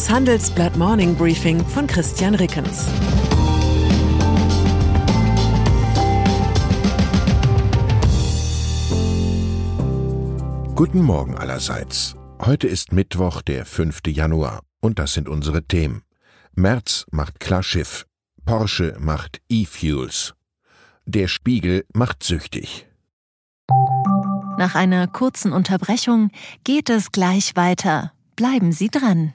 Das Handelsblatt Morning Briefing von Christian Rickens. Guten Morgen allerseits. Heute ist Mittwoch, der 5. Januar, und das sind unsere Themen. Merz macht Klarschiff. Porsche macht E-Fuels. Der Spiegel macht süchtig. Nach einer kurzen Unterbrechung geht es gleich weiter. Bleiben Sie dran.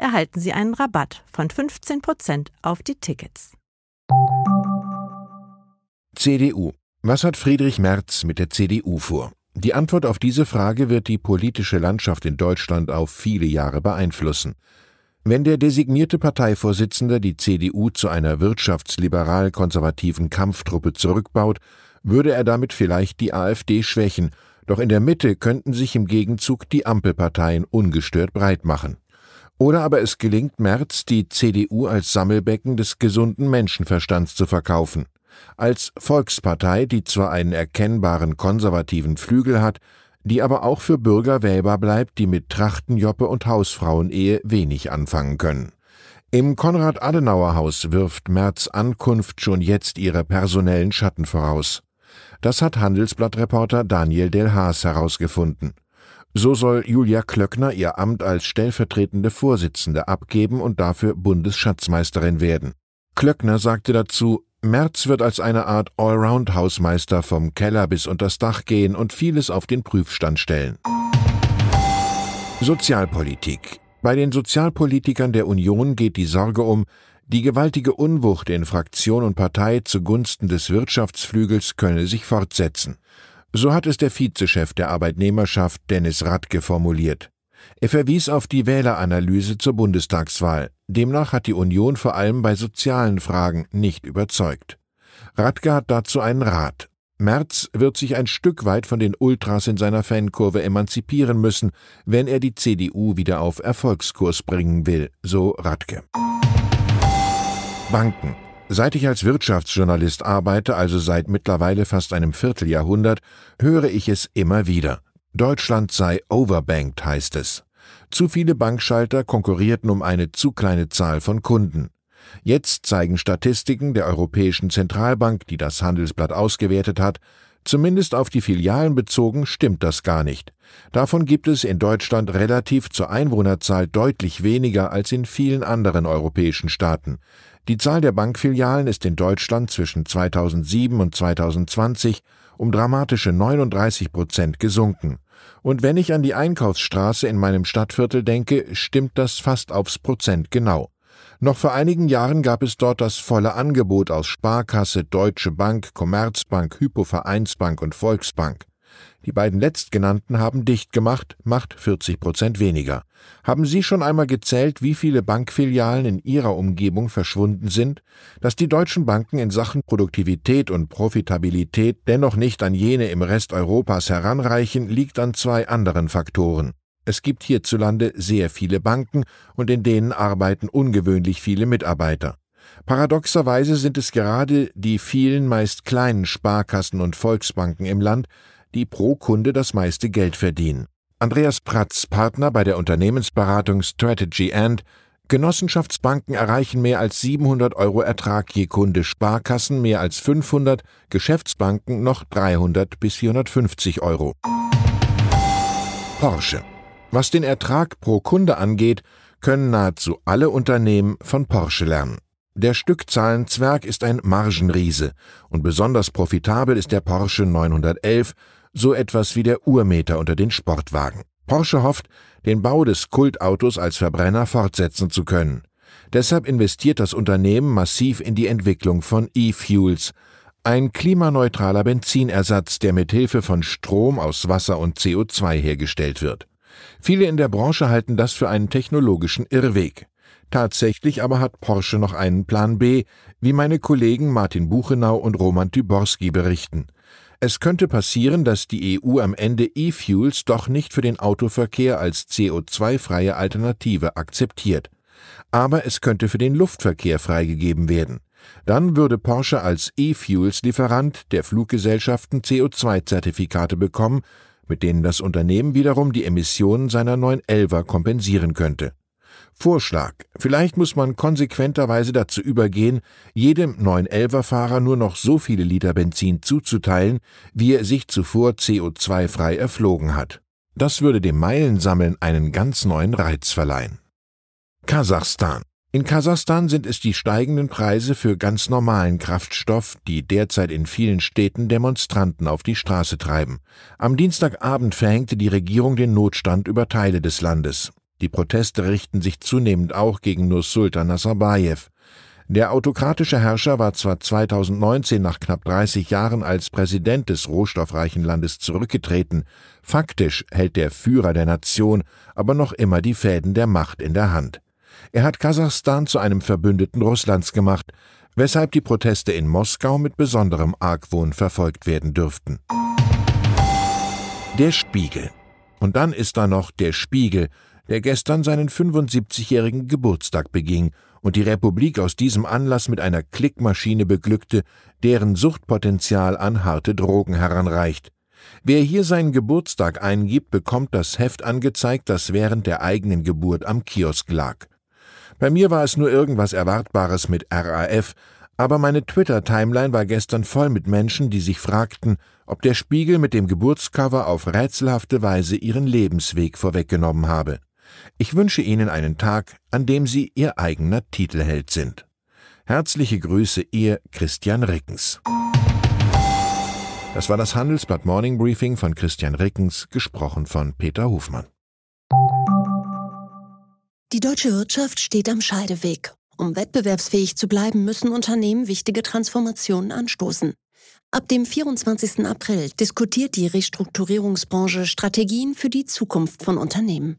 erhalten Sie einen Rabatt von 15% auf die Tickets. CDU. Was hat Friedrich Merz mit der CDU vor? Die Antwort auf diese Frage wird die politische Landschaft in Deutschland auf viele Jahre beeinflussen. Wenn der designierte Parteivorsitzende die CDU zu einer wirtschaftsliberal-konservativen Kampftruppe zurückbaut, würde er damit vielleicht die AfD schwächen, doch in der Mitte könnten sich im Gegenzug die Ampelparteien ungestört breit machen. Oder aber es gelingt Merz, die CDU als Sammelbecken des gesunden Menschenverstands zu verkaufen als Volkspartei, die zwar einen erkennbaren konservativen Flügel hat, die aber auch für Bürger wählbar bleibt, die mit Trachtenjoppe und Hausfrauenehe wenig anfangen können. Im Konrad-Adenauer-Haus wirft Merz Ankunft schon jetzt ihre personellen Schatten voraus. Das hat Handelsblattreporter Daniel Del Haas herausgefunden. So soll Julia Klöckner ihr Amt als stellvertretende Vorsitzende abgeben und dafür Bundesschatzmeisterin werden. Klöckner sagte dazu, Merz wird als eine Art Allround-Hausmeister vom Keller bis unters Dach gehen und vieles auf den Prüfstand stellen. Sozialpolitik. Bei den Sozialpolitikern der Union geht die Sorge um, die gewaltige Unwucht in Fraktion und Partei zugunsten des Wirtschaftsflügels könne sich fortsetzen. So hat es der Vizechef der Arbeitnehmerschaft Dennis Radke formuliert. Er verwies auf die Wähleranalyse zur Bundestagswahl. Demnach hat die Union vor allem bei sozialen Fragen nicht überzeugt. Radke hat dazu einen Rat. Merz wird sich ein Stück weit von den Ultras in seiner Fankurve emanzipieren müssen, wenn er die CDU wieder auf Erfolgskurs bringen will, so Radke. Banken. Seit ich als Wirtschaftsjournalist arbeite, also seit mittlerweile fast einem Vierteljahrhundert, höre ich es immer wieder. Deutschland sei overbanked, heißt es. Zu viele Bankschalter konkurrierten um eine zu kleine Zahl von Kunden. Jetzt zeigen Statistiken der Europäischen Zentralbank, die das Handelsblatt ausgewertet hat, zumindest auf die Filialen bezogen stimmt das gar nicht. Davon gibt es in Deutschland relativ zur Einwohnerzahl deutlich weniger als in vielen anderen europäischen Staaten. Die Zahl der Bankfilialen ist in Deutschland zwischen 2007 und 2020 um dramatische 39 Prozent gesunken. Und wenn ich an die Einkaufsstraße in meinem Stadtviertel denke, stimmt das fast aufs Prozent genau. Noch vor einigen Jahren gab es dort das volle Angebot aus Sparkasse, Deutsche Bank, Commerzbank, Hypovereinsbank und Volksbank. Die beiden letztgenannten haben dicht gemacht, macht 40 Prozent weniger. Haben Sie schon einmal gezählt, wie viele Bankfilialen in Ihrer Umgebung verschwunden sind? Dass die deutschen Banken in Sachen Produktivität und Profitabilität dennoch nicht an jene im Rest Europas heranreichen, liegt an zwei anderen Faktoren. Es gibt hierzulande sehr viele Banken und in denen arbeiten ungewöhnlich viele Mitarbeiter. Paradoxerweise sind es gerade die vielen meist kleinen Sparkassen und Volksbanken im Land, die pro Kunde das meiste Geld verdienen. Andreas Pratz, Partner bei der Unternehmensberatung Strategy and Genossenschaftsbanken erreichen mehr als 700 Euro Ertrag je Kunde, Sparkassen mehr als 500, Geschäftsbanken noch 300 bis 450 Euro. Porsche. Was den Ertrag pro Kunde angeht, können nahezu alle Unternehmen von Porsche lernen. Der Stückzahlenzwerg ist ein Margenriese und besonders profitabel ist der Porsche 911 so etwas wie der Urmeter unter den Sportwagen. Porsche hofft, den Bau des Kultautos als Verbrenner fortsetzen zu können. Deshalb investiert das Unternehmen massiv in die Entwicklung von E-Fuels, ein klimaneutraler Benzinersatz, der mit Hilfe von Strom aus Wasser und CO2 hergestellt wird. Viele in der Branche halten das für einen technologischen Irrweg. Tatsächlich aber hat Porsche noch einen Plan B, wie meine Kollegen Martin Buchenau und Roman Tyborski berichten. Es könnte passieren, dass die EU am Ende E-Fuels doch nicht für den Autoverkehr als CO2-freie Alternative akzeptiert. Aber es könnte für den Luftverkehr freigegeben werden. Dann würde Porsche als E-Fuels-Lieferant der Fluggesellschaften CO2-Zertifikate bekommen, mit denen das Unternehmen wiederum die Emissionen seiner 911er kompensieren könnte. Vorschlag. Vielleicht muss man konsequenterweise dazu übergehen, jedem 911er-Fahrer nur noch so viele Liter Benzin zuzuteilen, wie er sich zuvor CO2-frei erflogen hat. Das würde dem Meilensammeln einen ganz neuen Reiz verleihen. Kasachstan. In Kasachstan sind es die steigenden Preise für ganz normalen Kraftstoff, die derzeit in vielen Städten Demonstranten auf die Straße treiben. Am Dienstagabend verhängte die Regierung den Notstand über Teile des Landes. Die Proteste richten sich zunehmend auch gegen Nursultan Nazarbayev. Der autokratische Herrscher war zwar 2019 nach knapp 30 Jahren als Präsident des rohstoffreichen Landes zurückgetreten, faktisch hält der Führer der Nation aber noch immer die Fäden der Macht in der Hand. Er hat Kasachstan zu einem Verbündeten Russlands gemacht, weshalb die Proteste in Moskau mit besonderem Argwohn verfolgt werden dürften. Der Spiegel. Und dann ist da noch der Spiegel, der gestern seinen 75-jährigen Geburtstag beging und die Republik aus diesem Anlass mit einer Klickmaschine beglückte, deren Suchtpotenzial an harte Drogen heranreicht. Wer hier seinen Geburtstag eingibt, bekommt das Heft angezeigt, das während der eigenen Geburt am Kiosk lag. Bei mir war es nur irgendwas Erwartbares mit RAF, aber meine Twitter-Timeline war gestern voll mit Menschen, die sich fragten, ob der Spiegel mit dem Geburtscover auf rätselhafte Weise ihren Lebensweg vorweggenommen habe. Ich wünsche Ihnen einen Tag, an dem Sie Ihr eigener Titelheld sind. Herzliche Grüße, Ihr Christian Rickens. Das war das Handelsblatt Morning Briefing von Christian Rickens, gesprochen von Peter Hofmann. Die deutsche Wirtschaft steht am Scheideweg. Um wettbewerbsfähig zu bleiben, müssen Unternehmen wichtige Transformationen anstoßen. Ab dem 24. April diskutiert die Restrukturierungsbranche Strategien für die Zukunft von Unternehmen.